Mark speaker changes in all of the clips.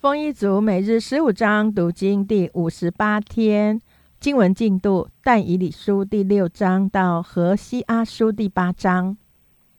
Speaker 1: 丰一族每日十五章读经第五十八天经文进度：但以理书第六章到何西阿书第八章。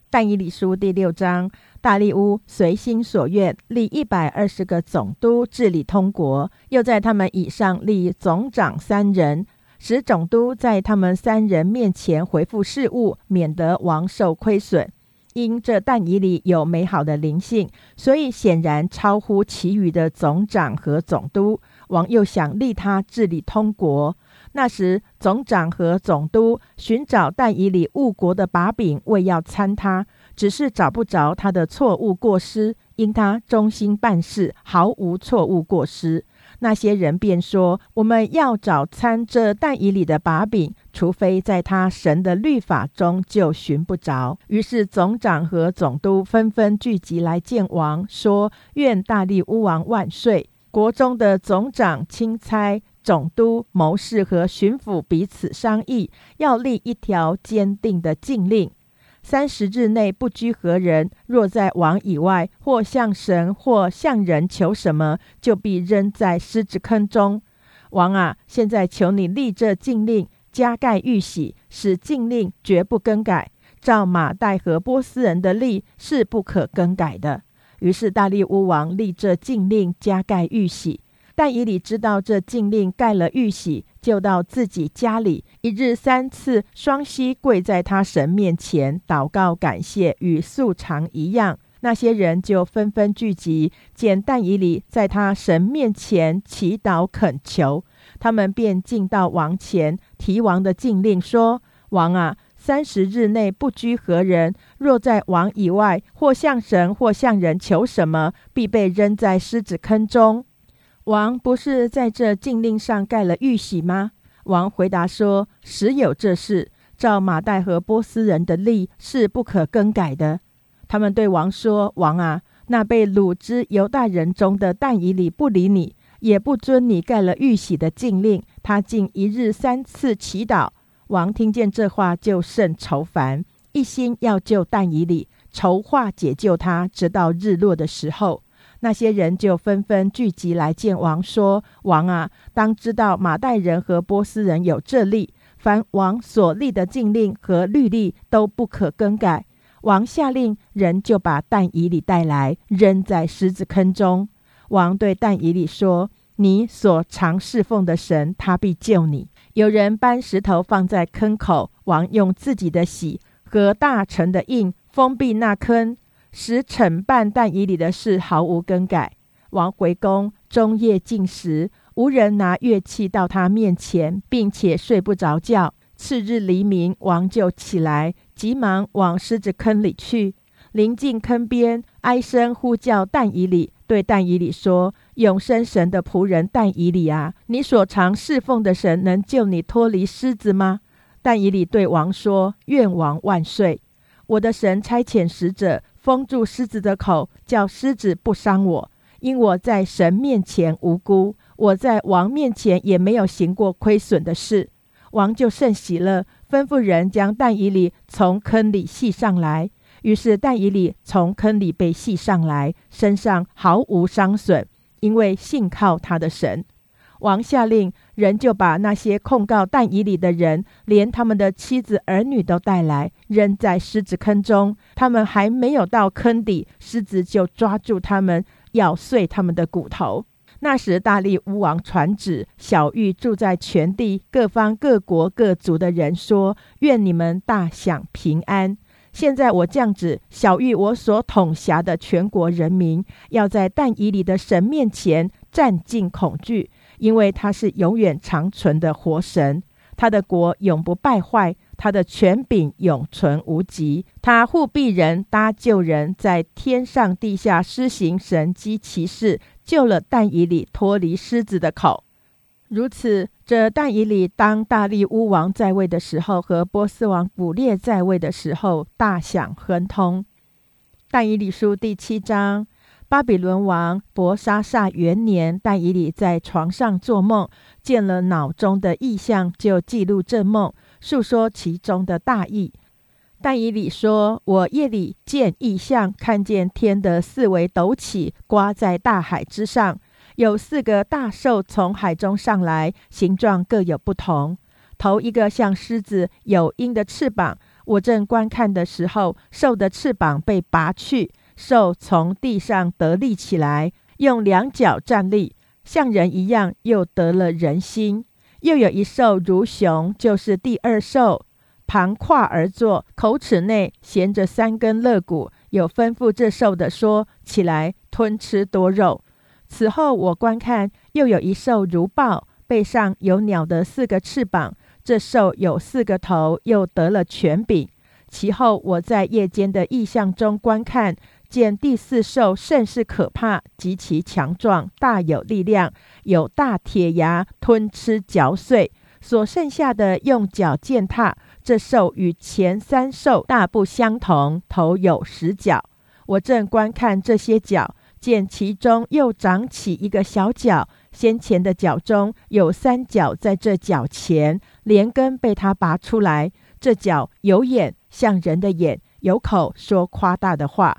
Speaker 1: 但以理书第六章，大利乌随心所愿立一百二十个总督治理通国，又在他们以上立总长三人，使总督在他们三人面前回复事务，免得王受亏损。因这但以里有美好的灵性，所以显然超乎其余的总长和总督。王又想立他治理通国。那时，总长和总督寻找但以里误国的把柄，为要参他，只是找不着他的错误过失，因他忠心办事，毫无错误过失。那些人便说：“我们要找参这但以里的把柄，除非在他神的律法中就寻不着。”于是总长和总督纷纷聚集来见王，说：“愿大力乌王万岁！”国中的总长、钦差、总督、谋士和巡抚彼此商议，要立一条坚定的禁令。三十日内不拘何人，若在王以外，或向神或向人求什么，就必扔在狮子坑中。王啊，现在求你立这禁令，加盖玉玺，使禁令绝不更改。照马代和波斯人的例是不可更改的。于是大利乌王立这禁令，加盖玉玺。但以理知道这禁令盖了玉玺，就到自己家里，一日三次双膝跪在他神面前祷告感谢，与素常一样。那些人就纷纷聚集，见但以理在他神面前祈祷恳求，他们便进到王前，提王的禁令说：“王啊，三十日内不拘何人，若在王以外，或向神或向人求什么，必被扔在狮子坑中。”王不是在这禁令上盖了玉玺吗？王回答说：“实有这事，照马代和波斯人的例是不可更改的。”他们对王说：“王啊，那被掳之犹大人中的但以理不理你，也不遵你盖了玉玺的禁令，他竟一日三次祈祷。”王听见这话，就甚愁烦，一心要救但以理，筹划解救他，直到日落的时候。那些人就纷纷聚集来见王，说：“王啊，当知道马代人和波斯人有这例，凡王所立的禁令和律例都不可更改。王下令，人就把但以里带来，扔在狮子坑中。王对但以里说：‘你所常侍奉的神，他必救你。’有人搬石头放在坑口，王用自己的喜和大臣的印封闭那坑。”使惩办但以里的事毫无更改。王回宫，终夜进食，无人拿乐器到他面前，并且睡不着觉。次日黎明，王就起来，急忙往狮子坑里去。临近坑边，哀声呼叫但以里，对但以里说：“永生神的仆人但以里啊，你所常侍奉的神能救你脱离狮子吗？”但以里对王说：“愿王万岁！我的神差遣使者。”封住狮子的口，叫狮子不伤我，因我在神面前无辜，我在王面前也没有行过亏损的事。王就甚喜乐，吩咐人将但以里从坑里系上来。于是但以里从坑里被系上来，身上毫无伤损，因为信靠他的神。王下令，人就把那些控告但以里的人，连他们的妻子儿女都带来，扔在狮子坑中。他们还没有到坑底，狮子就抓住他们，咬碎他们的骨头。那时，大力乌王传旨，小玉住在全地各方各国各族的人说：“愿你们大享平安。”现在我降旨，小玉我所统辖的全国人民，要在但以里的神面前战尽恐惧。因为他是永远长存的活神，他的国永不败坏，他的权柄永存无极。他护庇人，搭救人，在天上地下施行神机骑士，救了但以里脱离狮子的口。如此，这但以里当大力乌王在位的时候，和波斯王古列在位的时候，大享亨通。但以理书第七章。巴比伦王伯沙撒元年，但以理在床上做梦，见了脑中的异象，就记录这梦，述说其中的大意。但以理说：“我夜里见异象，看见天的四围陡起，刮在大海之上，有四个大兽从海中上来，形状各有不同。头一个像狮子，有鹰的翅膀。我正观看的时候，兽的翅膀被拔去，兽从地上得立起来，用两脚站立，像人一样，又得了人心。又有一兽如熊，就是第二兽，盘跨而坐，口齿内衔着三根肋骨。有吩咐这兽的说：“起来吞吃多肉。”此后我观看，又有一兽如豹，背上有鸟的四个翅膀。这兽有四个头，又得了权柄。其后我在夜间的意象中观看，见第四兽甚是可怕，极其强壮，大有力量，有大铁牙吞吃嚼碎。所剩下的用脚践踏。这兽与前三兽大不相同，头有十角。我正观看这些角，见其中又长起一个小角，先前的角中有三角，在这角前连根被它拔出来。这角有眼，像人的眼；有口，说夸大的话。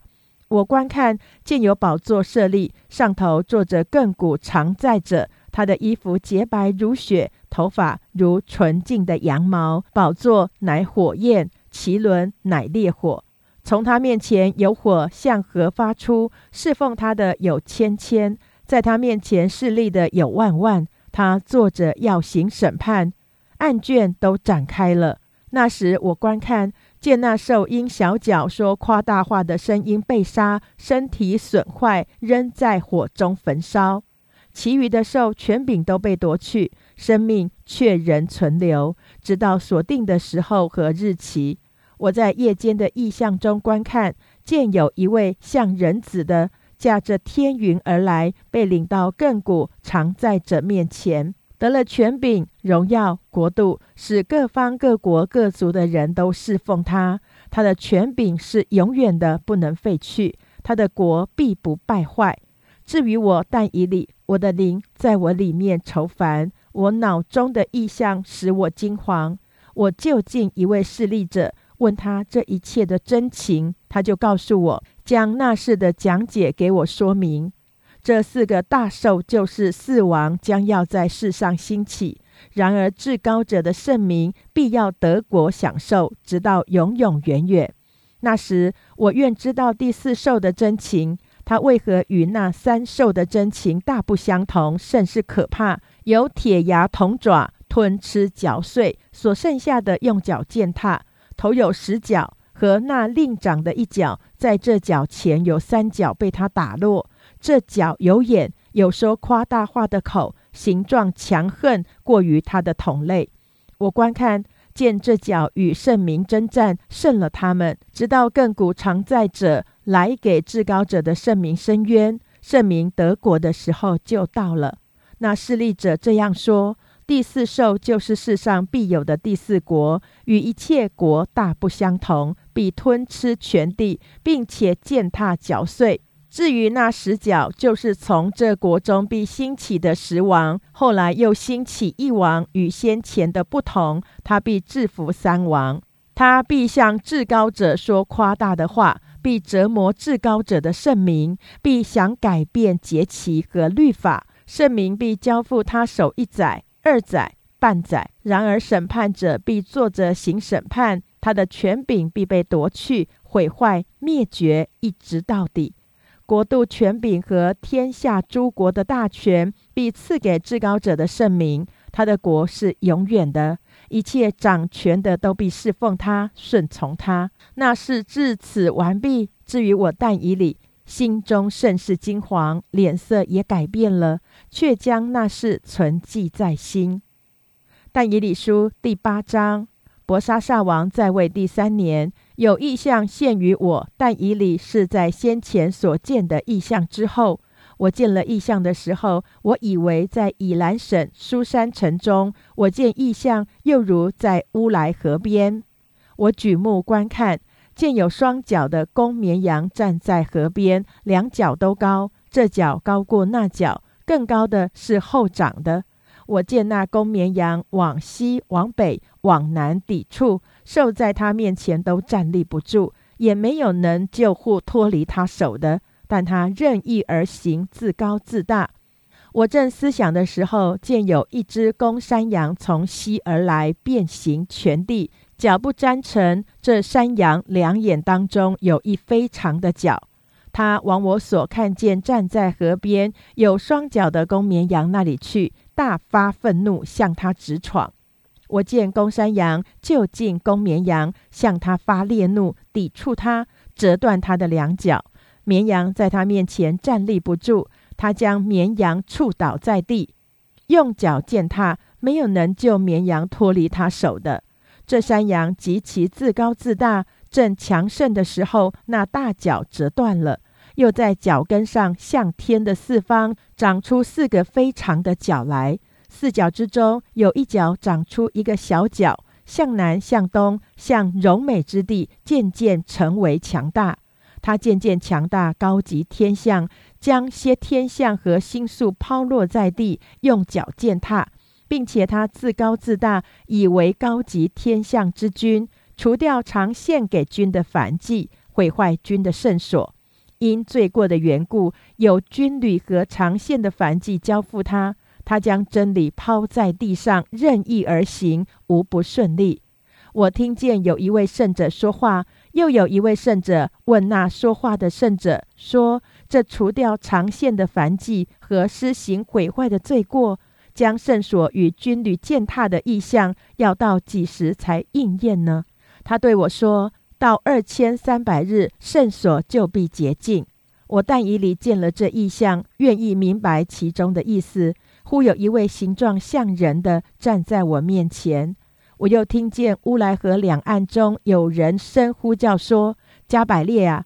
Speaker 1: 我观看，见有宝座设立，上头坐着亘古常在者。他的衣服洁白如雪，头发如纯净的羊毛。宝座乃火焰，其轮乃烈火。从他面前有火向河发出，侍奉他的有千千，在他面前侍立的有万万。他坐着要行审判，案卷都展开了。那时我观看，见那兽因小脚说夸大话的声音被杀，身体损坏，扔在火中焚烧。其余的兽权柄都被夺去，生命却仍存留，直到锁定的时候和日期。我在夜间的异象中观看，见有一位像人子的驾着天云而来，被领到亘古常在者面前，得了权柄、荣耀、国度，使各方各国各族的人都侍奉他。他的权柄是永远的，不能废去；他的国必不败坏。至于我，但以理。我的灵在我里面愁烦，我脑中的意象使我惊惶。我就近一位势力者，问他这一切的真情，他就告诉我，将那事的讲解给我说明。这四个大兽就是四王，将要在世上兴起。然而至高者的圣名必要得国享受，直到永永远远。那时，我愿知道第四兽的真情。它为何与那三兽的真情大不相同，甚是可怕？有铁牙铜爪吞吃嚼碎，所剩下的用脚践踏。头有十角，和那另长的一角，在这角前有三角被他打落。这角有眼，有说夸大话的口，形状强横过于他的同类。我观看。见这角与圣明征战，胜了他们，直到亘古常在者来给至高者的圣明伸冤，圣明得国的时候就到了。那势力者这样说：第四兽就是世上必有的第四国，与一切国大不相同，必吞吃全地，并且践踏嚼碎。至于那十角，就是从这国中必兴起的十王，后来又兴起一王，与先前的不同，他必制服三王，他必向至高者说夸大的话，必折磨至高者的圣名，必想改变节期和律法，圣名必交付他手一载、二载、半载。然而审判者必坐着行审判，他的权柄必被夺去、毁坏、灭绝，一直到底。国度权柄和天下诸国的大权，必赐给至高者的圣名。他的国是永远的，一切掌权的都必侍奉他，顺从他。那是至此完毕。至于我但以理，心中甚是惊惶，脸色也改变了，却将那事存记在心。但以理书第八章，伯沙撒王在位第三年。有意象现于我，但以理是在先前所见的意象之后。我见了异象的时候，我以为在以兰省苏山城中。我见异象，又如在乌来河边。我举目观看，见有双脚的公绵羊站在河边，两脚都高，这脚高过那脚，更高的是后长的。我见那公绵羊往西、往北、往南抵触。兽在他面前都站立不住，也没有能救护脱离他手的。但他任意而行，自高自大。我正思想的时候，见有一只公山羊从西而来，遍行全地，脚不沾尘。这山羊两眼当中有一非常的角。它往我所看见站在河边有双脚的公绵羊那里去，大发愤怒，向他直闯。我见公山羊就近公绵羊，向他发烈怒，抵触他，折断他的两脚。绵羊在他面前站立不住，他将绵羊触倒在地，用脚践踏，没有能救绵羊脱离他手的。这山羊极其自高自大，正强盛的时候，那大脚折断了，又在脚跟上向天的四方长出四个非常的角来。四角之中有一角长出一个小角，向南、向东、向柔美之地，渐渐成为强大。它渐渐强大，高级天象，将些天象和星宿抛落在地，用脚践踏，并且他自高自大，以为高级天象之君，除掉常献给君的凡祭，毁坏君的圣所。因罪过的缘故，有军旅和常献的凡祭交付他。他将真理抛在地上，任意而行，无不顺利。我听见有一位圣者说话，又有一位圣者问那说话的圣者说：“这除掉长线的凡祭和施行毁坏的罪过，将圣所与军旅践踏的意象，要到几时才应验呢？”他对我说：“到二千三百日，圣所就必洁净。”我但以理见了这意象，愿意明白其中的意思。忽有一位形状像人的站在我面前，我又听见乌来河两岸中有人声呼叫说：“加百列啊，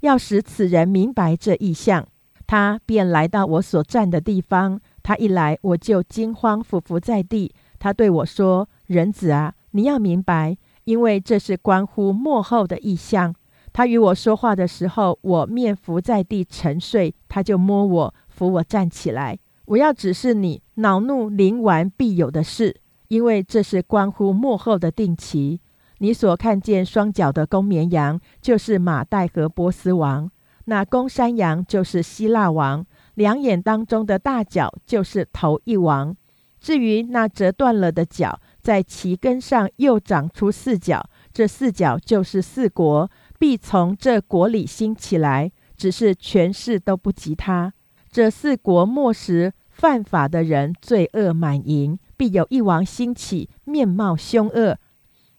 Speaker 1: 要使此人明白这意象。”他便来到我所站的地方。他一来，我就惊慌俯伏在地。他对我说：“人子啊，你要明白，因为这是关乎幕后的意象。”他与我说话的时候，我面伏在地沉睡，他就摸我，扶我站起来。我要指示你，恼怒临完必有的事，因为这是关乎幕后的定期。你所看见双脚的公绵羊，就是马代和波斯王；那公山羊就是希腊王。两眼当中的大角就是头一王。至于那折断了的角，在其根上又长出四角，这四角就是四国，必从这国里兴起来，只是权势都不及他。这四国末时犯法的人，罪恶满盈，必有一王兴起，面貌凶恶，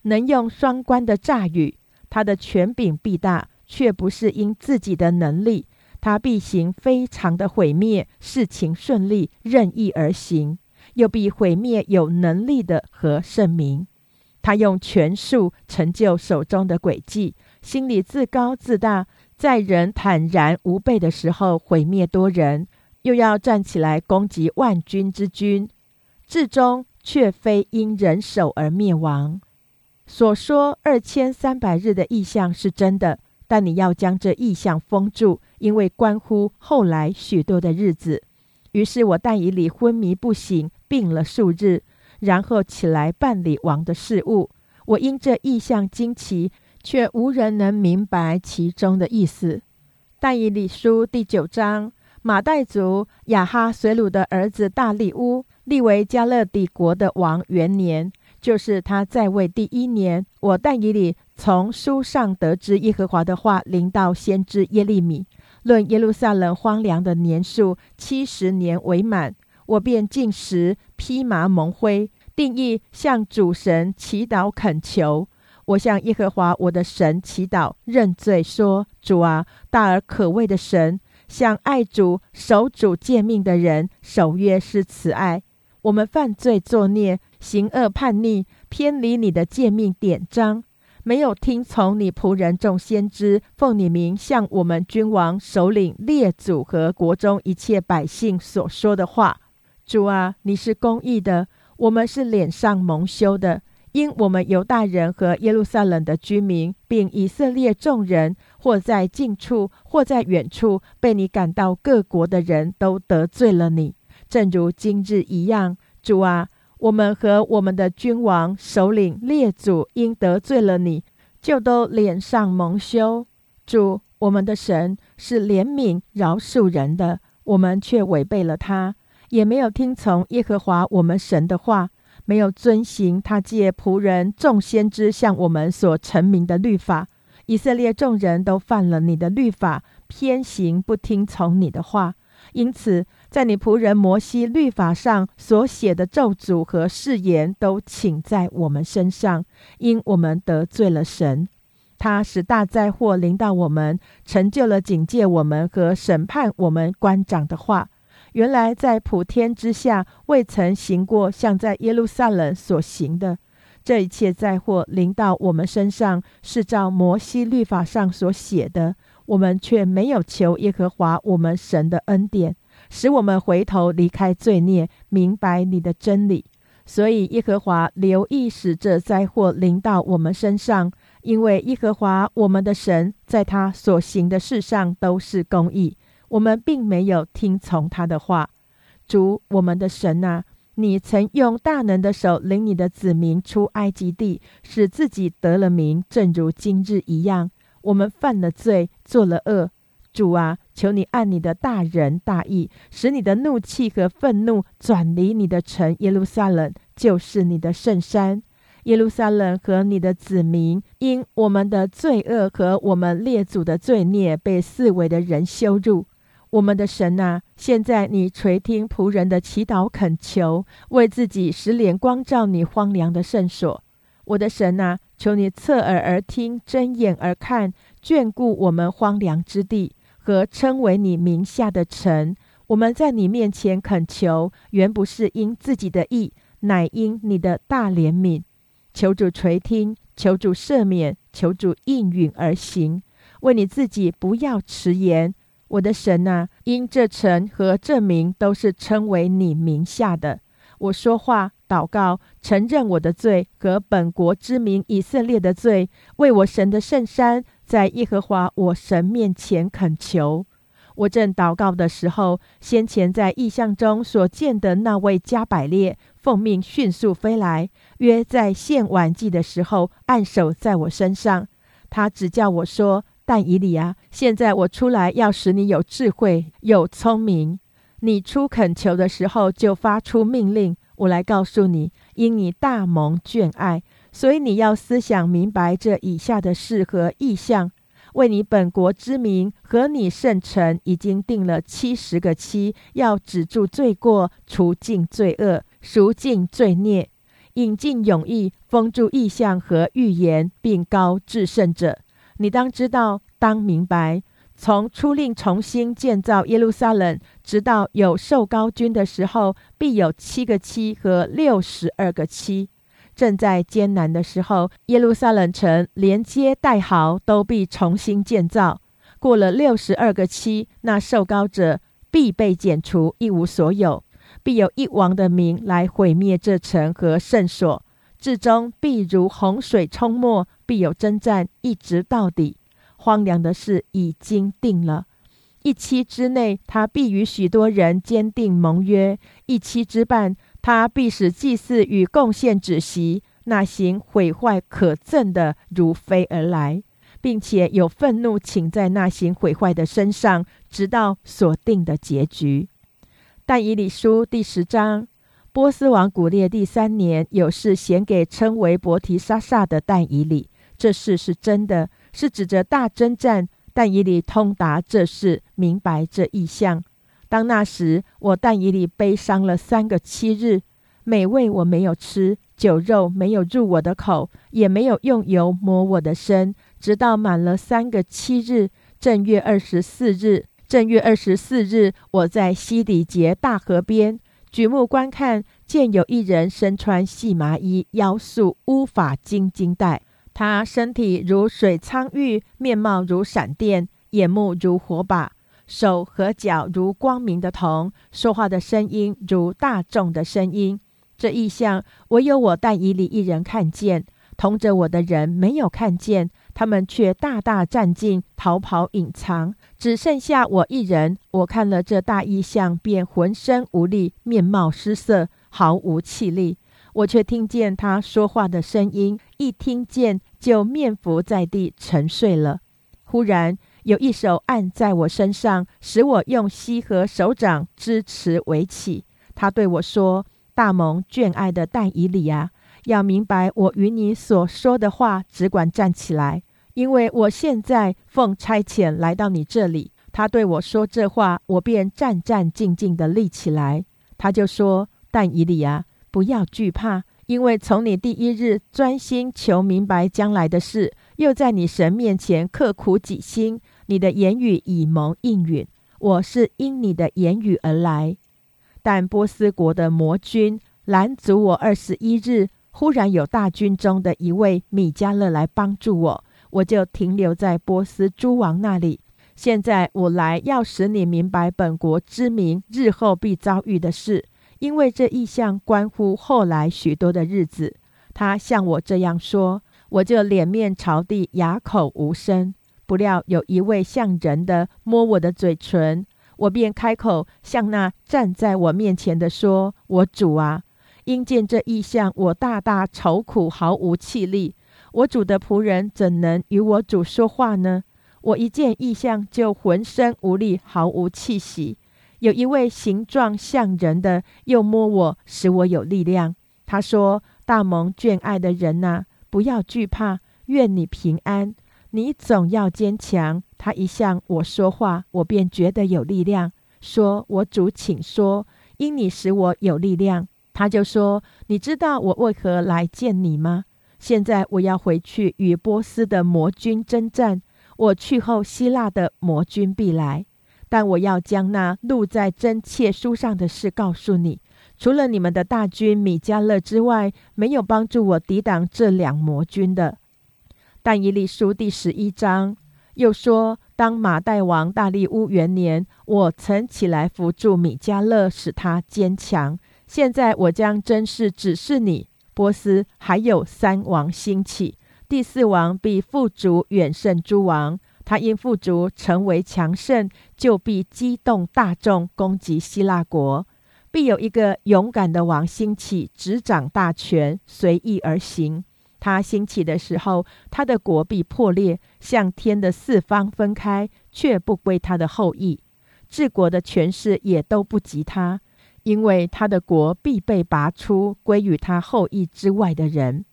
Speaker 1: 能用双关的诈语。他的权柄必大，却不是因自己的能力。他必行非常的毁灭，事情顺利，任意而行，又必毁灭有能力的和圣明。他用权术成就手中的诡计，心里自高自大。在人坦然无备的时候，毁灭多人，又要站起来攻击万军之君，至终却非因人手而灭亡。所说二千三百日的意象是真的，但你要将这意象封住，因为关乎后来许多的日子。于是我但以理昏迷不醒，病了数日，然后起来办理王的事务。我因这意象惊奇。却无人能明白其中的意思。但以理书第九章，马代族亚哈随鲁的儿子大利乌立为加勒底国的王元年，就是他在位第一年。我但以理从书上得知耶和华的话临到先知耶利米，论耶路撒冷荒凉的年数七十年为满，我便进食披麻蒙灰，定义向主神祈祷恳求。我向耶和华我的神祈祷认罪，说：“主啊，大而可畏的神，向爱主守主诫命的人守约是慈爱。我们犯罪作孽，行恶叛逆，偏离你的诫命典章，没有听从你仆人众先知奉你名向我们君王、首领、列祖和国中一切百姓所说的话。主啊，你是公义的，我们是脸上蒙羞的。”因我们犹大人和耶路撒冷的居民，并以色列众人，或在近处，或在远处，被你赶到各国的人都得罪了你，正如今日一样。主啊，我们和我们的君王、首领、列祖，因得罪了你，就都脸上蒙羞。主，我们的神是怜悯饶恕人的，我们却违背了他。也没有听从耶和华我们神的话，没有遵行他借仆人众先知向我们所成名的律法。以色列众人都犯了你的律法，偏行不听从你的话，因此在你仆人摩西律法上所写的咒诅和誓言，都请在我们身上，因我们得罪了神。他使大灾祸临到我们，成就了警戒我们和审判我们官长的话。原来在普天之下未曾行过像在耶路撒冷所行的。这一切灾祸临到我们身上，是照摩西律法上所写的。我们却没有求耶和华我们神的恩典，使我们回头离开罪孽，明白你的真理。所以耶和华留意使这灾祸临到我们身上，因为耶和华我们的神在他所行的事上都是公义。我们并没有听从他的话。主我们的神啊！你曾用大能的手领你的子民出埃及地，使自己得了名，正如今日一样。我们犯了罪，做了恶。主啊，求你按你的大仁大义，使你的怒气和愤怒转离你的城耶路撒冷，就是你的圣山。耶路撒冷和你的子民，因我们的罪恶和我们列祖的罪孽，被四围的人羞辱。我们的神啊，现在你垂听仆人的祈祷恳求，为自己使脸光照你荒凉的圣所。我的神啊，求你侧耳而听，睁眼而看，眷顾我们荒凉之地和称为你名下的臣。我们在你面前恳求，原不是因自己的意，乃因你的大怜悯。求主垂听，求主赦免，求主应允而行。为你自己不要迟延。我的神啊，因这臣和这名都是称为你名下的。我说话、祷告、承认我的罪和本国之名以色列的罪，为我神的圣山，在耶和华我神面前恳求。我正祷告的时候，先前在异象中所见的那位加百列，奉命迅速飞来，约在献晚祭的时候，按手在我身上。他只叫我说。但以理啊，现在我出来要使你有智慧、有聪明。你出恳求的时候，就发出命令。我来告诉你，因你大蒙眷爱，所以你要思想明白这以下的事和意象。为你本国之名和你圣城，已经定了七十个期，要止住罪过，除尽罪恶，赎尽罪孽，引进永义，封住意象和预言，并高至圣者。你当知道，当明白，从初令重新建造耶路撒冷，直到有受高君的时候，必有七个七和六十二个七。正在艰难的时候，耶路撒冷城连接带壕都必重新建造。过了六十二个期，那受高者必被剪除，一无所有。必有一王的名来毁灭这城和圣所。至终必如洪水冲没，必有征战，一直到底。荒凉的事已经定了，一期之内，他必与许多人坚定盟约；一期之半，他必使祭祀与贡献止息。那行毁坏可憎的如飞而来，并且有愤怒请在那行毁坏的身上，直到所定的结局。但以理书第十章。波斯王古列第三年，有事显给称为伯提沙撒的但以理。这事是真的，是指着大征战。但以理通达这事，明白这意象。当那时，我但以里悲伤了三个七日，美味我没有吃，酒肉没有入我的口，也没有用油抹我的身，直到满了三个七日，正月二十四日。正月二十四日，我在西底节大河边。举目观看，见有一人身穿细麻衣，腰束乌发金金带。他身体如水苍玉，面貌如闪电，眼目如火把，手和脚如光明的铜。说话的声音如大众的声音。这异象，唯有我但以里一人看见，同着我的人没有看见。他们却大大战尽，逃跑隐藏，只剩下我一人。我看了这大异象，便浑身无力，面貌失色，毫无气力。我却听见他说话的声音，一听见就面伏在地沉睡了。忽然有一手按在我身上，使我用膝和手掌支持围起。他对我说：“大蒙眷爱的但以理啊，要明白我与你所说的话，只管站起来，因为我现在奉差遣来到你这里。”他对我说这话，我便战战兢兢地立起来。他就说：“但以理啊，不要惧怕，因为从你第一日专心求明白将来的事，又在你神面前刻苦己心，你的言语以蒙应允。我是因你的言语而来。但波斯国的魔君拦阻我二十一日，忽然有大军中的一位米迦勒来帮助我，我就停留在波斯诸王那里。”现在我来要使你明白本国之民日后必遭遇的事，因为这意象关乎后来许多的日子。他向我这样说，我就脸面朝地，哑口无声。不料有一位像人的摸我的嘴唇，我便开口向那站在我面前的说：“我主啊，因见这意象，我大大愁苦，毫无气力。我主的仆人怎能与我主说话呢？”我一见异象，就浑身无力，毫无气息。有一位形状像人的，又摸我，使我有力量。他说：“大蒙眷爱的人呐，不要惧怕，愿你平安。你总要坚强。”他一向我说话，我便觉得有力量。说：“我主，请说，因你使我有力量。”他就说：“你知道我为何来见你吗？现在我要回去与波斯的魔军征战。”我去后，希腊的魔军必来，但我要将那录在真切书上的事告诉你。除了你们的大军米迦勒之外，没有帮助我抵挡这两魔军的。但以理书第十一章又说：当马代王大利乌元年，我曾起来扶助米迦勒，使他坚强。现在我将真事指示你，波斯还有三王兴起。第四王必富足远胜诸王，他因富足成为强盛，就必激动大众攻击希腊国。必有一个勇敢的王兴起，执掌大权，随意而行。他兴起的时候，他的国必破裂，向天的四方分开，却不归他的后裔。治国的权势也都不及他，因为他的国必被拔出，归于他后裔之外的人。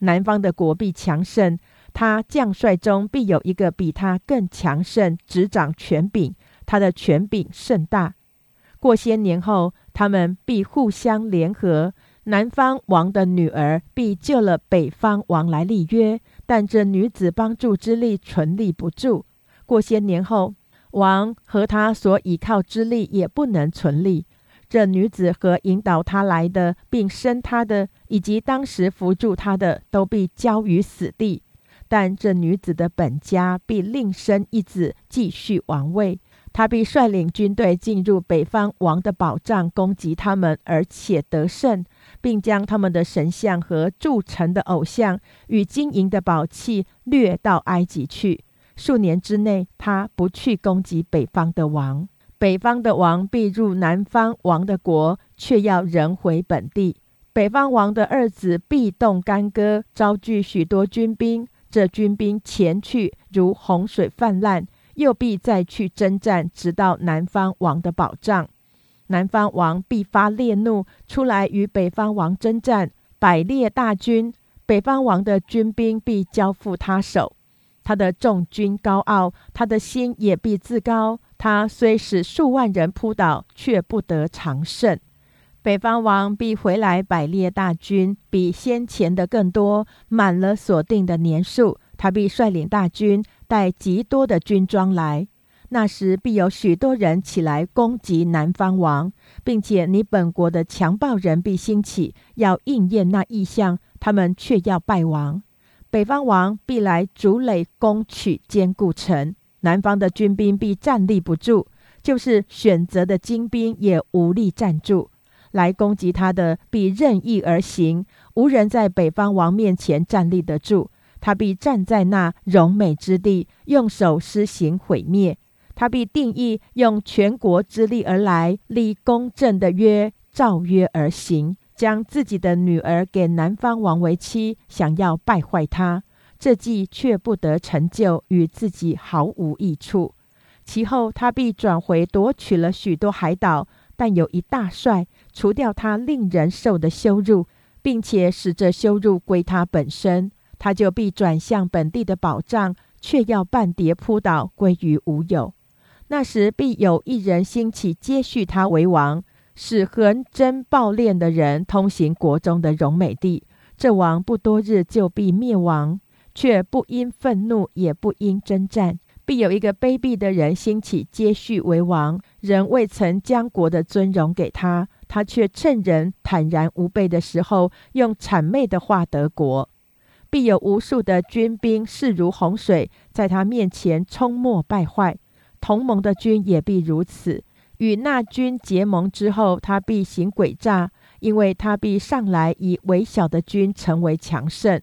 Speaker 1: 南方的国必强盛，他将帅中必有一个比他更强盛，执掌权柄，他的权柄甚大。过些年后，他们必互相联合，南方王的女儿必救了北方王来立约，但这女子帮助之力存立不住。过些年后，王和他所倚靠之力也不能存立。这女子和引导他来的，并生他的，以及当时扶助他的，都必交于死地。但这女子的本家必另生一子，继续王位。他必率领军队进入北方王的宝藏，攻击他们，而且得胜，并将他们的神像和铸成的偶像与金银的宝器掠到埃及去。数年之内，他不去攻击北方的王。北方的王必入南方王的国，却要人回本地。北方王的二子必动干戈，招聚许多军兵。这军兵前去如洪水泛滥，又必再去征战，直到南方王的保障。南方王必发烈怒，出来与北方王征战，百列大军。北方王的军兵必交付他手。他的众军高傲，他的心也必自高。他虽使数万人扑倒，却不得长胜。北方王必回来，百列大军比先前的更多，满了所定的年数。他必率领大军，带极多的军装来。那时必有许多人起来攻击南方王，并且你本国的强暴人必兴起，要应验那意象，他们却要败亡。北方王必来逐垒攻取坚固城。南方的军兵必站立不住，就是选择的精兵也无力站住。来攻击他的必任意而行，无人在北方王面前站立得住。他必站在那荣美之地，用手施行毁灭。他必定义用全国之力而来，立公正的约，照约而行，将自己的女儿给南方王为妻，想要败坏他。这计却不得成就，与自己毫无益处。其后他必转回夺取了许多海岛，但有一大帅除掉他令人受的羞辱，并且使这羞辱归他本身，他就必转向本地的保障，却要半跌扑倒，归于无有。那时必有一人兴起接续他为王，使横征暴敛的人通行国中的荣美地。这王不多日就必灭亡，却不因愤怒，也不因征战。必有一个卑鄙的人兴起接续为王，人未曾将国的尊荣给他，他却趁人坦然无备的时候，用谄媚的话得国。必有无数的军兵势如洪水，在他面前冲没败坏。同盟的军也必如此，与那军结盟之后，他必行诡诈，因为他必上来以微小的军成为强盛。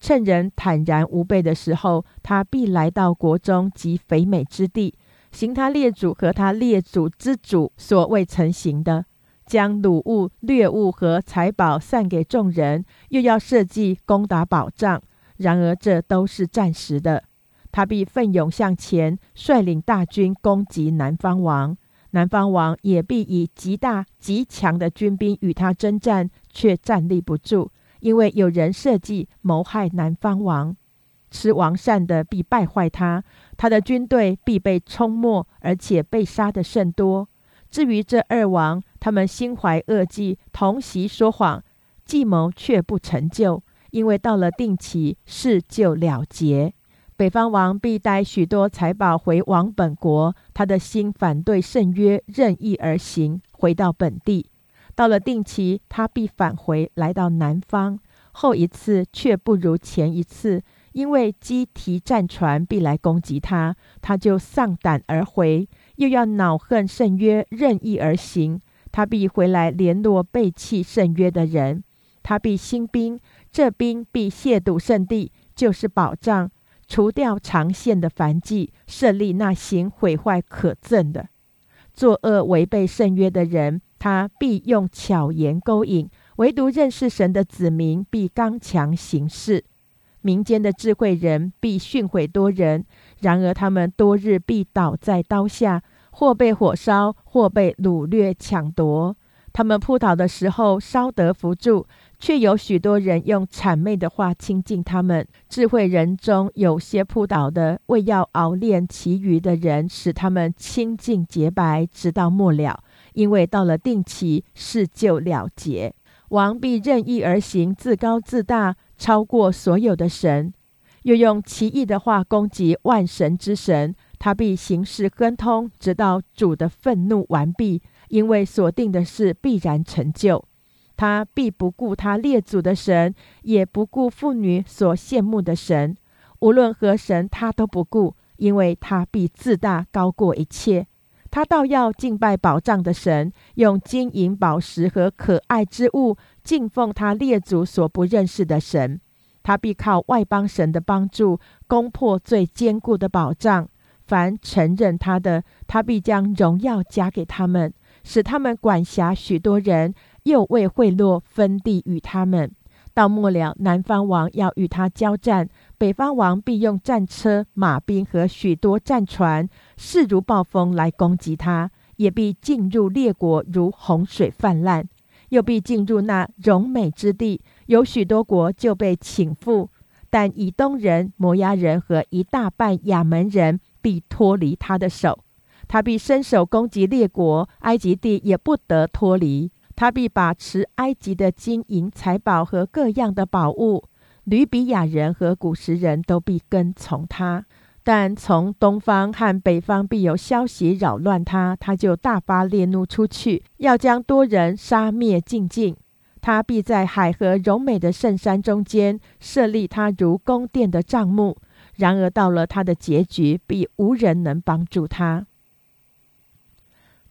Speaker 1: 趁人坦然无备的时候，他必来到国中及肥美之地，行他列祖和他列祖之主所未曾行的，将掳物、掠物和财宝散给众人，又要设计攻打保障。然而这都是暂时的。他必奋勇向前，率领大军攻击南方王。南方王也必以极大极强的军兵与他征战，却站立不住，因为有人设计谋害南方王。吃王膳的必败坏他，他的军队必被冲没，而且被杀的甚多。至于这二王，他们心怀恶计，同席说谎，计谋却不成就，因为到了定期，事就了结。北方王必带许多财宝回王本国，他的心反对圣约，任意而行，回到本地。到了定期，他必返回，来到南方。后一次却不如前一次，因为机提战船必来攻击他，他就丧胆而回，又要恼恨圣约，任意而行。他必回来联络背弃圣约的人，他必兴兵，这兵必亵渎圣地，就是保障。除掉长线的凡迹，设立那行毁坏可憎的、作恶违背圣约的人，他必用巧言勾引；唯独认识神的子民，必刚强行事。民间的智慧人必训诲多人，然而他们多日必倒在刀下，或被火烧，或被掳掠抢夺。他们扑倒的时候，稍得扶助。却有许多人用谄媚的话亲近他们。智慧人中有些扑倒的，为要熬练其余的人，使他们清净洁白，直到末了。因为到了定期，事就了结。王必任意而行，自高自大，超过所有的神，又用奇异的话攻击万神之神。他必行事亨通，直到主的愤怒完毕。因为所定的事必然成就。他必不顾他列祖的神，也不顾妇女所羡慕的神，无论何神，他都不顾，因为他必自大高过一切。他倒要敬拜宝藏的神，用金银宝石和可爱之物敬奉他列祖所不认识的神。他必靠外邦神的帮助攻破最坚固的保障。凡承认他的，他必将荣耀加给他们，使他们管辖许多人。又为贿赂分地与他们，到末了，南方王要与他交战，北方王必用战车、马兵和许多战船，势如暴风来攻击他，也必进入列国如洪水泛滥，又必进入那荣美之地，有许多国就被请赴，但以东人、摩押人和一大半亚门人必脱离他的手，他必伸手攻击列国，埃及地也不得脱离。他必把持埃及的金银财宝和各样的宝物，吕比亚人和古时人都必跟从他。但从东方和北方必有消息扰乱他，他就大发烈怒出去，要将多人杀灭尽尽。他必在海河柔美的圣山中间设立他如宫殿的帐幕。然而到了他的结局，必无人能帮助他。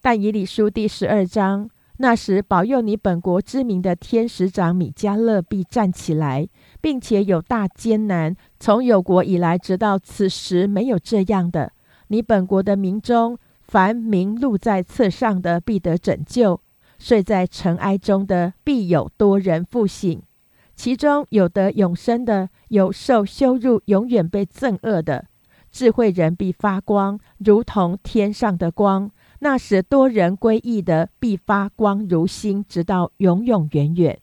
Speaker 1: 但以理书第十二章。那时，保佑你本国知名的天使长米迦勒必站起来，并且有大艰难。从有国以来，直到此时，没有这样的。你本国的民中，凡名录在册上的，必得拯救；睡在尘埃中的，必有多人复醒。其中有得永生的，有受羞辱、永远被憎恶的。智慧人必发光，如同天上的光。那时多人归义的必发光如星，直到永永远远。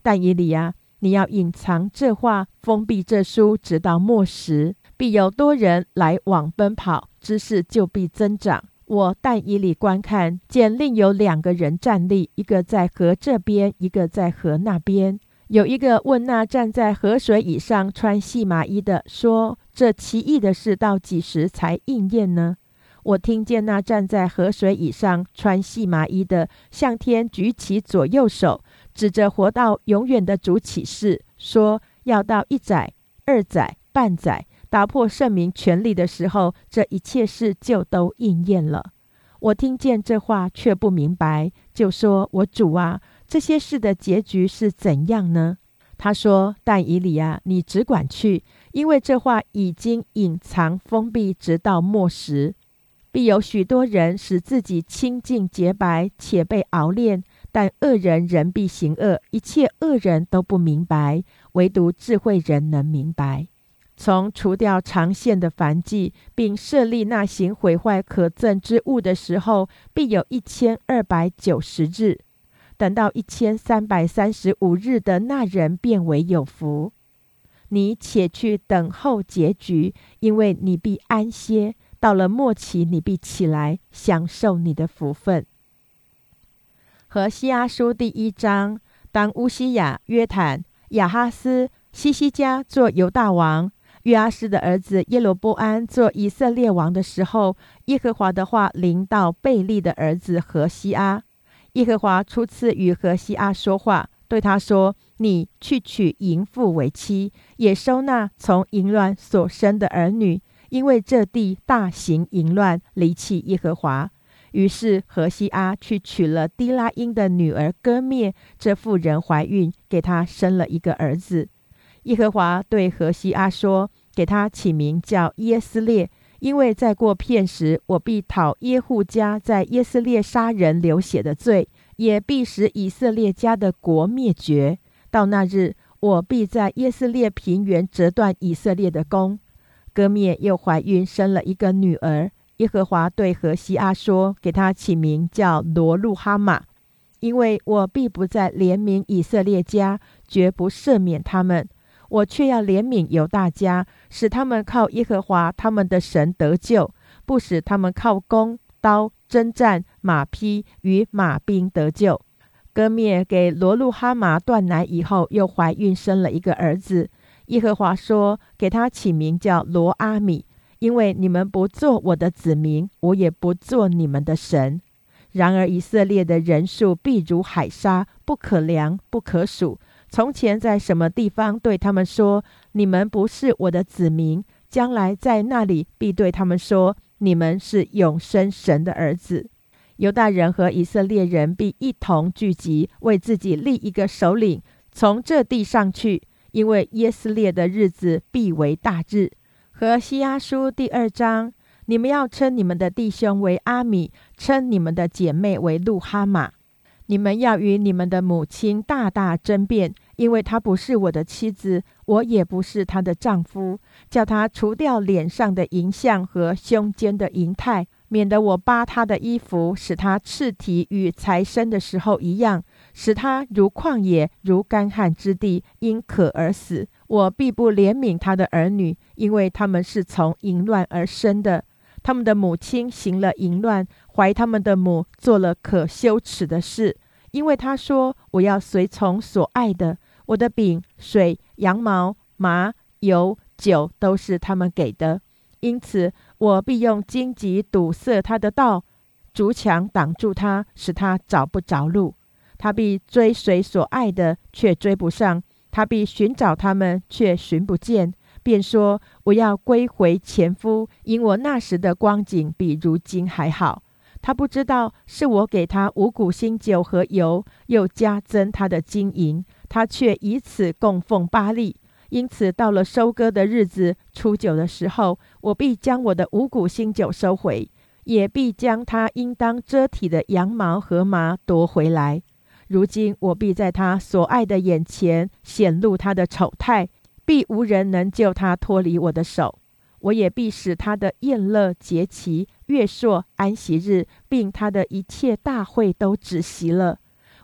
Speaker 1: 但以理啊，你要隐藏这话，封闭这书，直到末时，必有多人来往奔跑，知识就必增长。我但以里观看，见另有两个人站立，一个在河这边，一个在河那边。有一个问那站在河水以上穿细麻衣的说：“这奇异的事到几时才应验呢？”我听见那站在河水以上穿细麻衣的向天举起左右手，指着活到永远的主起誓，说：“要到一载、二载、半载，打破圣明权力的时候，这一切事就都应验了。”我听见这话却不明白，就说：“我主啊！”这些事的结局是怎样呢？他说：“但以理啊，你只管去，因为这话已经隐藏封闭，直到末时，必有许多人使自己清净洁白，且被熬炼。但恶人人必行恶，一切恶人都不明白，唯独智慧人能明白。从除掉长线的凡迹，并设立那行毁坏可憎之物的时候，必有一千二百九十日。”等到一千三百三十五日的那人变为有福，你且去等候结局，因为你必安歇。到了末期，你必起来享受你的福分。和西阿书第一章，当乌西雅、约坦、亚哈斯、西西加做犹大王，约阿斯的儿子耶罗波安做以色列王的时候，耶和华的话临到贝利的儿子何西阿。耶和华初次与何西阿说话，对他说：“你去娶淫妇为妻，也收纳从淫乱所生的儿女，因为这地大行淫乱，离弃耶和华。”于是何西阿去娶了低拉因的女儿割灭，这妇人怀孕，给他生了一个儿子。耶和华对何西阿说：“给他起名叫耶斯列。”因为在过片时，我必讨耶户家在耶斯列杀人流血的罪，也必使以色列家的国灭绝。到那日，我必在耶斯列平原折断以色列的弓。割灭又怀孕生了一个女儿。耶和华对何西阿说：“给他起名叫罗路哈马，因为我必不再怜悯以色列家，绝不赦免他们。”我却要怜悯犹大家，使他们靠耶和华他们的神得救，不使他们靠弓刀征战马匹与马兵得救。割灭给罗路哈麻断奶以后，又怀孕生了一个儿子。耶和华说：“给他起名叫罗阿米，因为你们不做我的子民，我也不做你们的神。然而以色列的人数必如海沙，不可量，不可数。”从前在什么地方对他们说：“你们不是我的子民。”将来在那里必对他们说：“你们是永生神的儿子。”犹大人和以色列人必一同聚集，为自己立一个首领，从这地上去，因为耶斯列的日子必为大日。和西阿书第二章，你们要称你们的弟兄为阿米，称你们的姐妹为路哈玛。你们要与你们的母亲大大争辩，因为她不是我的妻子，我也不是她的丈夫。叫她除掉脸上的银像和胸间的银态，免得我扒她的衣服，使她赤体与财生的时候一样，使他如旷野，如干旱之地，因渴而死。我必不怜悯他的儿女，因为他们是从淫乱而生的。他们的母亲行了淫乱，怀他们的母做了可羞耻的事，因为他说：“我要随从所爱的，我的饼、水、羊毛、麻、油、酒都是他们给的。因此，我必用荆棘堵塞他的道，竹墙挡住他，使他找不着路。他必追随所爱的，却追不上；他必寻找他们，却寻不见。”便说：“我要归回前夫，因我那时的光景比如今还好。他不知道是我给他五谷新酒和油，又加增他的金银，他却以此供奉巴利。因此，到了收割的日子，初九的时候，我必将我的五谷新酒收回，也必将他应当遮体的羊毛和麻夺回来。如今，我必在他所爱的眼前显露他的丑态。”必无人能救他脱离我的手，我也必使他的宴乐节期月朔安息日，并他的一切大会都止息了。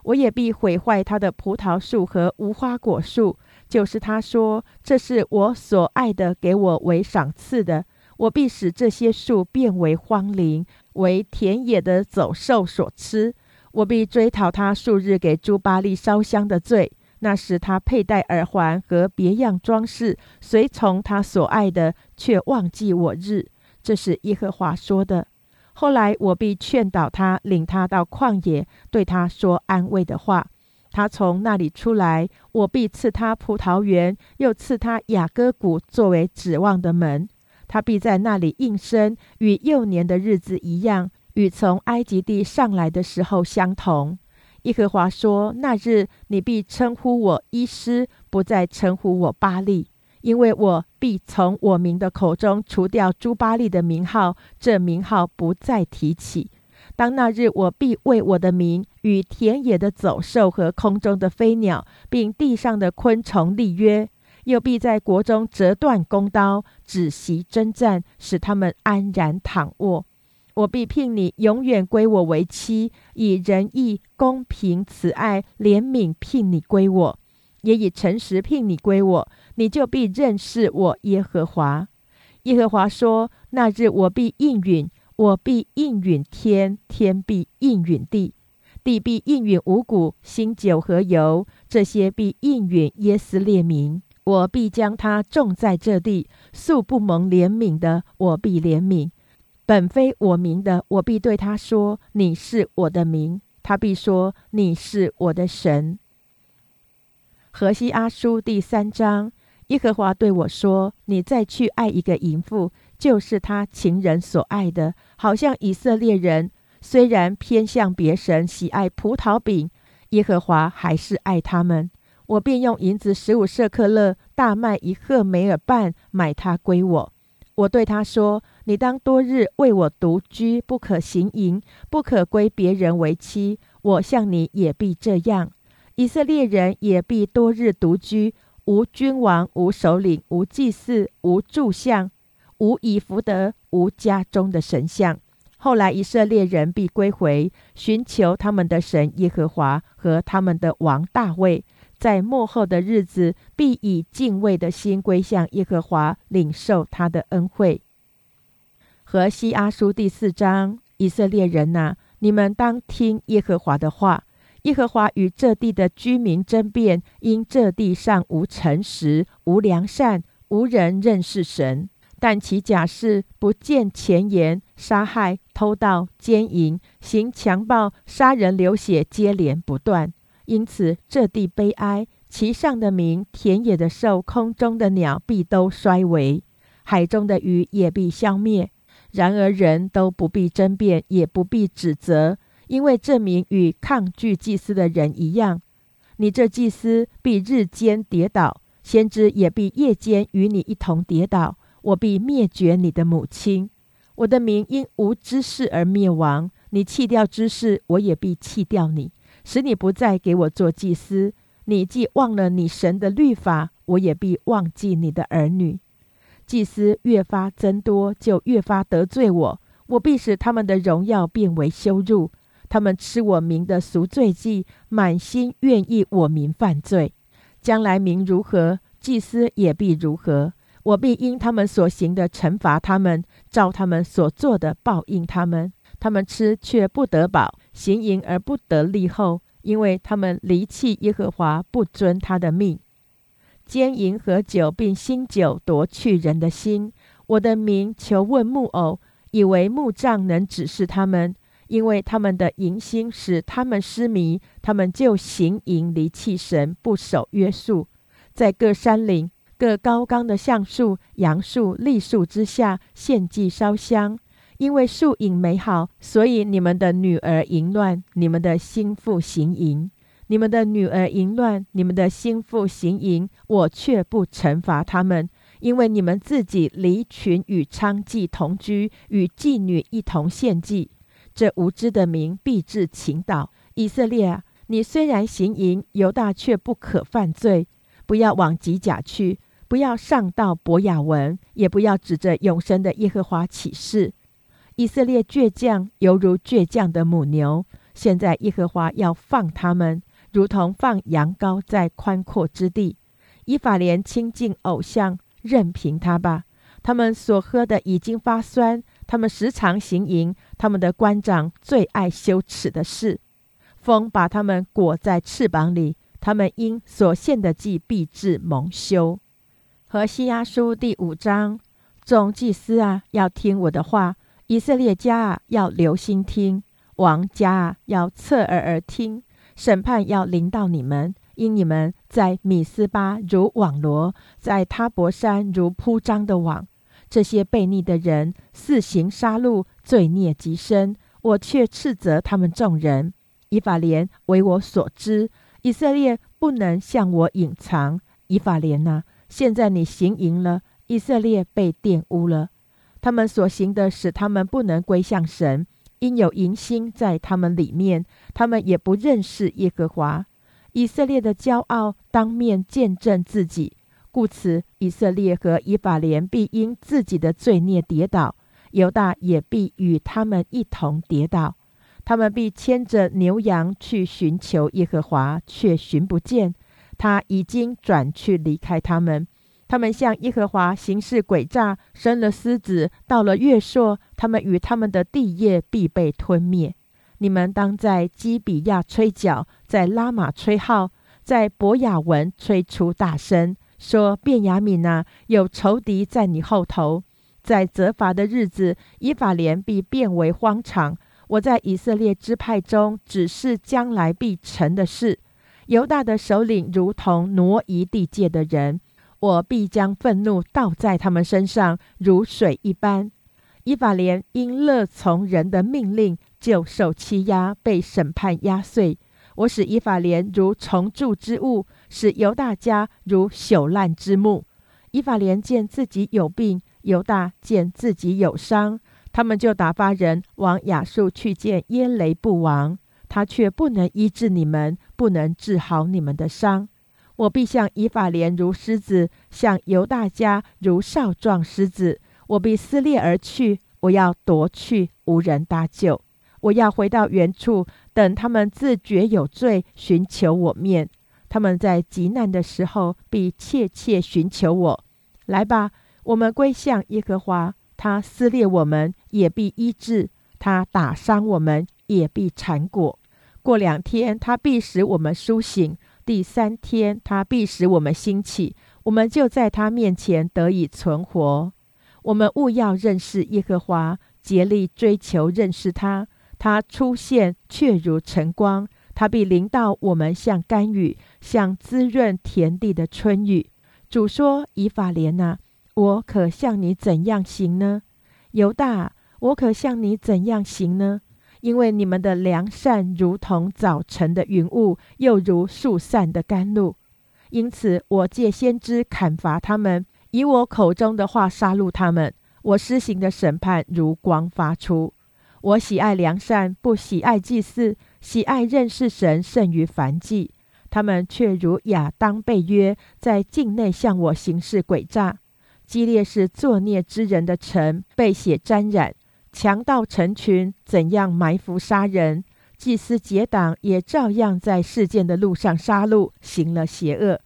Speaker 1: 我也必毁坏他的葡萄树和无花果树，就是他说这是我所爱的，给我为赏赐的。我必使这些树变为荒林，为田野的走兽所吃。我必追讨他数日给朱巴利烧香的罪。那时他佩戴耳环和别样装饰，随从他所爱的，却忘记我日。这是耶和华说的。后来我必劝导他，领他到旷野，对他说安慰的话。他从那里出来，我必赐他葡萄园，又赐他雅各谷作为指望的门。他必在那里应声，与幼年的日子一样，与从埃及地上来的时候相同。耶和华说：那日你必称呼我伊斯，不再称呼我巴利。因为我必从我名的口中除掉朱巴利的名号，这名号不再提起。当那日，我必为我的名与田野的走兽和空中的飞鸟，并地上的昆虫立约，又必在国中折断弓刀，止息征战，使他们安然躺卧。我必聘你永远归我为妻，以仁义、公平、慈爱、怜悯聘你归我。也以诚实聘你归我，你就必认识我耶和华。耶和华说：那日我必应允，我必应允天，天必应允地，地必应允五谷、新酒和油，这些必应允耶斯列民。我必将他种在这地，素不蒙怜悯的，我必怜悯；本非我名的，我必对他说：你是我的名。他必说：你是我的神。何西阿书第三章，耶和华对我说：“你再去爱一个淫妇，就是他情人所爱的，好像以色列人虽然偏向别神，喜爱葡萄饼，耶和华还是爱他们。我便用银子十五舍克勒，大麦一赫梅尔半，买他归我。我对他说：你当多日为我独居，不可行淫，不可归别人为妻。我向你也必这样。”以色列人也必多日独居，无君王，无首领，无祭祀，无柱像，无以福德，无家中的神像。后来以色列人必归回，寻求他们的神耶和华和他们的王大卫。在末后的日子，必以敬畏的心归向耶和华，领受他的恩惠。和西阿书第四章，以色列人呐，你们当听耶和华的话。耶和华与这地的居民争辩，因这地上无诚实、无良善、无人认识神，但其假事不见前言，杀害、偷盗、奸淫、行强暴、杀人流血，接连不断。因此这地悲哀，其上的民、田野的兽、空中的鸟必都衰微，海中的鱼也必消灭。然而人都不必争辩，也不必指责。因为证明与抗拒祭司的人一样，你这祭司必日间跌倒，先知也必夜间与你一同跌倒。我必灭绝你的母亲，我的名因无知识而灭亡。你弃掉知识，我也必弃掉你，使你不再给我做祭司。你既忘了你神的律法，我也必忘记你的儿女。祭司越发增多，就越发得罪我，我必使他们的荣耀变为羞辱。他们吃我民的赎罪祭，满心愿意我民犯罪。将来民如何，祭司也必如何。我必因他们所行的惩罚他们，照他们所做的报应他们。他们吃却不得饱，行淫而不得利后，因为他们离弃耶和华，不遵他的命。奸淫和酒，并新酒夺去人的心。我的名求问木偶，以为木杖能指示他们。因为他们的淫心使他们失迷，他们就行淫离弃神，不守约束，在各山岭、各高冈的橡树、杨树、栗树之下献祭烧香。因为树影美好，所以你们的女儿淫乱，你们的心腹行淫；你们的女儿淫乱，你们的心腹行淫，我却不惩罚他们，因为你们自己离群与娼妓同居，与妓女一同献祭。这无知的民必致倾倒。以色列，你虽然行淫，犹大却不可犯罪。不要往吉甲去，不要上到伯雅文，也不要指着永生的耶和华起誓，以色列倔强，犹如倔强的母牛。现在耶和华要放他们，如同放羊羔在宽阔之地。以法莲亲近偶像，任凭他吧。他们所喝的已经发酸，他们时常行淫，他们的官长最爱羞耻的事。风把他们裹在翅膀里，他们因所献的祭必至蒙羞。和西阿书第五章，众祭司啊，要听我的话；以色列家啊，要留心听；王家啊，要侧耳而听。审判要临到你们。因你们在米斯巴如网罗，在他伯山如铺张的网，这些悖逆的人肆行杀戮，罪孽极深，我却斥责他们众人。以法莲为我所知，以色列不能向我隐藏。以法莲呐，现在你行淫了，以色列被玷污了。他们所行的使他们不能归向神，因有淫心在他们里面，他们也不认识耶和华。以色列的骄傲当面见证自己，故此以色列和以法莲必因自己的罪孽跌倒，犹大也必与他们一同跌倒。他们必牵着牛羊去寻求耶和华，却寻不见，他已经转去离开他们。他们向耶和华行事诡诈，生了狮子，到了月朔，他们与他们的地业必被吞灭。你们当在基比亚吹角，在拉玛吹号，在博雅文吹出大声，说：“便雅悯啊，有仇敌在你后头。在责罚的日子，以法莲必变为荒场。我在以色列支派中，只是将来必成的事。犹大的首领如同挪移地界的人，我必将愤怒倒在他们身上，如水一般。以法莲因乐从人的命令。”就受欺压，被审判压碎。我使以法莲如重铸之物，使犹大家如朽烂之木。以法莲见自己有病，犹大见自己有伤，他们就打发人往亚述去见耶雷布王，他却不能医治你们，不能治好你们的伤。我必向以法莲如狮子，向犹大家如少壮狮子。我必撕裂而去，我要夺去，无人搭救。我要回到原处，等他们自觉有罪，寻求我面。他们在极难的时候，必切切寻求我。来吧，我们归向耶和华。他撕裂我们，也必医治；他打伤我们，也必缠裹。过两天，他必使我们苏醒；第三天，他必使我们兴起。我们就在他面前得以存活。我们务要认识耶和华，竭力追求认识他。他出现却如晨光，他必临到我们，像甘雨，像滋润田地的春雨。主说：“以法莲啊，我可向你怎样行呢？犹大，我可向你怎样行呢？因为你们的良善如同早晨的云雾，又如树散的甘露。因此，我借先知砍伐他们，以我口中的话杀戮他们。我施行的审判如光发出。”我喜爱良善，不喜爱祭祀；喜爱认识神胜于凡祭。他们却如亚当被约，在境内向我行事诡诈。基列是作孽之人的城，被血沾染，强盗成群，怎样埋伏杀人？祭司结党也照样在事件的路上杀戮，行了邪恶。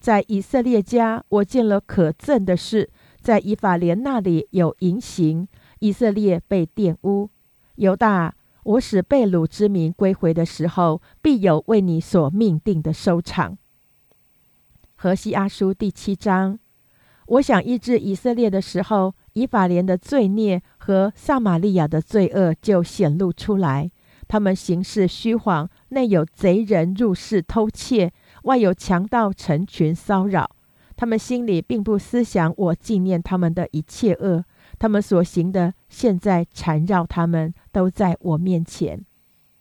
Speaker 1: 在以色列家，我见了可憎的事；在以法莲那里有淫行，以色列被玷污。犹大，我使被掳之民归回的时候，必有为你所命定的收场。何西阿书第七章，我想医治以色列的时候，以法莲的罪孽和撒玛利亚的罪恶就显露出来。他们行事虚谎，内有贼人入室偷窃，外有强盗成群骚扰。他们心里并不思想我纪念他们的一切恶。他们所行的，现在缠绕他们，都在我面前。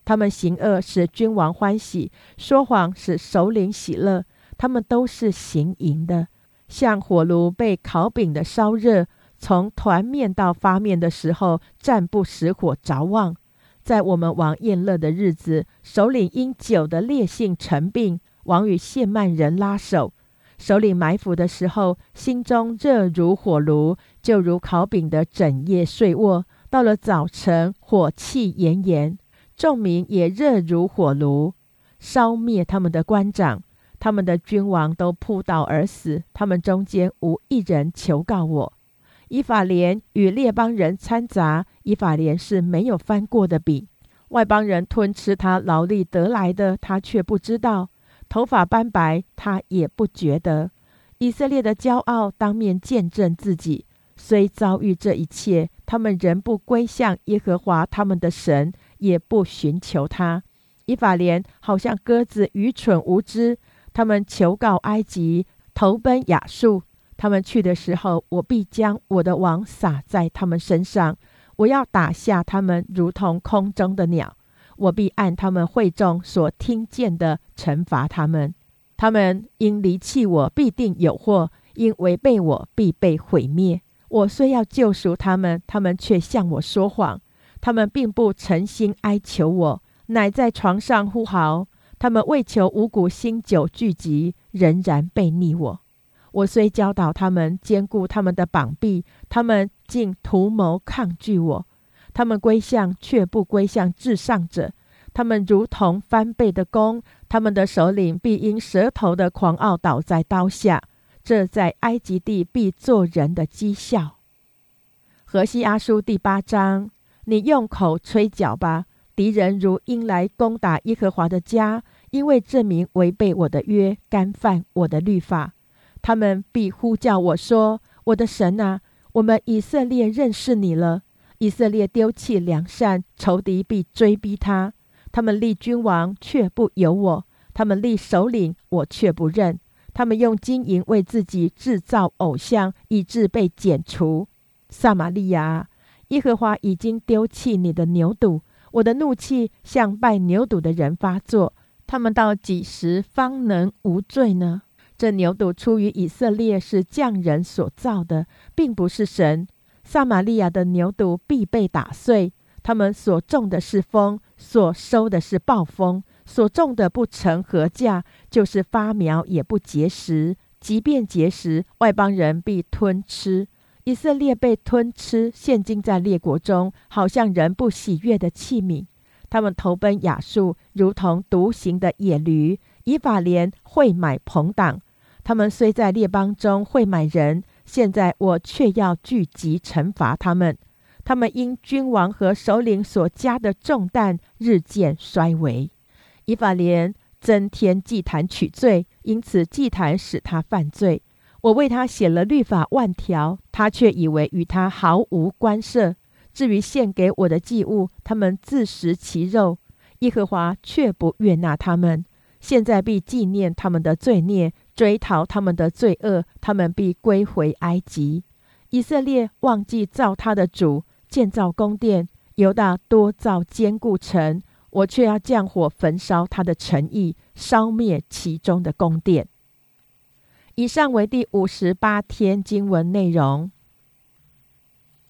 Speaker 1: 他们行恶使君王欢喜，说谎使首领喜乐。他们都是行淫的，像火炉被烤饼的烧热，从团面到发面的时候，暂不使火着旺。在我们王宴乐的日子，首领因酒的烈性成病，王与谢曼人拉手。首领埋伏的时候，心中热如火炉，就如烤饼的整夜睡卧，到了早晨，火气炎炎，众民也热如火炉，烧灭他们的官长，他们的君王都扑倒而死。他们中间无一人求告我。以法莲与列邦人掺杂，以法莲是没有翻过的笔。外邦人吞吃他劳力得来的，他却不知道；头发斑白，他也不觉得。以色列的骄傲当面见证自己，虽遭遇这一切，他们仍不归向耶和华他们的神，也不寻求他。以法莲好像鸽子，愚蠢无知。他们求告埃及，投奔亚述。他们去的时候，我必将我的网撒在他们身上。我要打下他们，如同空中的鸟。我必按他们会众所听见的惩罚他们。他们因离弃我，必定有祸；因违背我，必被毁灭。我虽要救赎他们，他们却向我说谎。他们并不诚心哀求我，乃在床上呼嚎。他们为求五谷新酒聚集，仍然背逆我。我虽教导他们，兼顾他们的膀臂，他们竟图谋抗拒我。他们归向，却不归向至上者。他们如同翻倍的弓，他们的首领必因舌头的狂傲倒在刀下。这在埃及地必做人的讥笑。何西阿书第八章，你用口吹角吧，敌人如鹰来攻打耶和华的家，因为证明违背我的约，干犯我的律法。他们必呼叫我说：“我的神啊，我们以色列认识你了。”以色列丢弃良善，仇敌必追逼他。他们立君王，却不由我；他们立首领，我却不认。他们用金银为自己制造偶像，以致被剪除。撒玛利亚，耶和华已经丢弃你的牛犊，我的怒气向拜牛犊的人发作。他们到几时方能无罪呢？这牛犊出于以色列，是匠人所造的，并不是神。撒玛利亚的牛犊必被打碎。他们所种的是风，所收的是暴风。所种的不成禾稼，就是发苗也不结实。即便结实，外邦人必吞吃。以色列被吞吃，现今在列国中，好像人不喜悦的器皿。他们投奔亚述，如同独行的野驴。以法莲会买朋党。他们虽在列邦中会买人，现在我却要聚集惩罚他们。他们因君王和首领所加的重担日渐衰微。以法莲增添祭坛取罪，因此祭坛使他犯罪。我为他写了律法万条，他却以为与他毫无关涉。至于献给我的祭物，他们自食其肉，耶和华却不悦纳他们。现在必纪念他们的罪孽。追讨他们的罪恶，他们必归回埃及。以色列忘记造他的主，建造宫殿；犹大多造坚固城，我却要降火焚烧他的诚意，烧灭其中的宫殿。以上为第五十八天经文内容。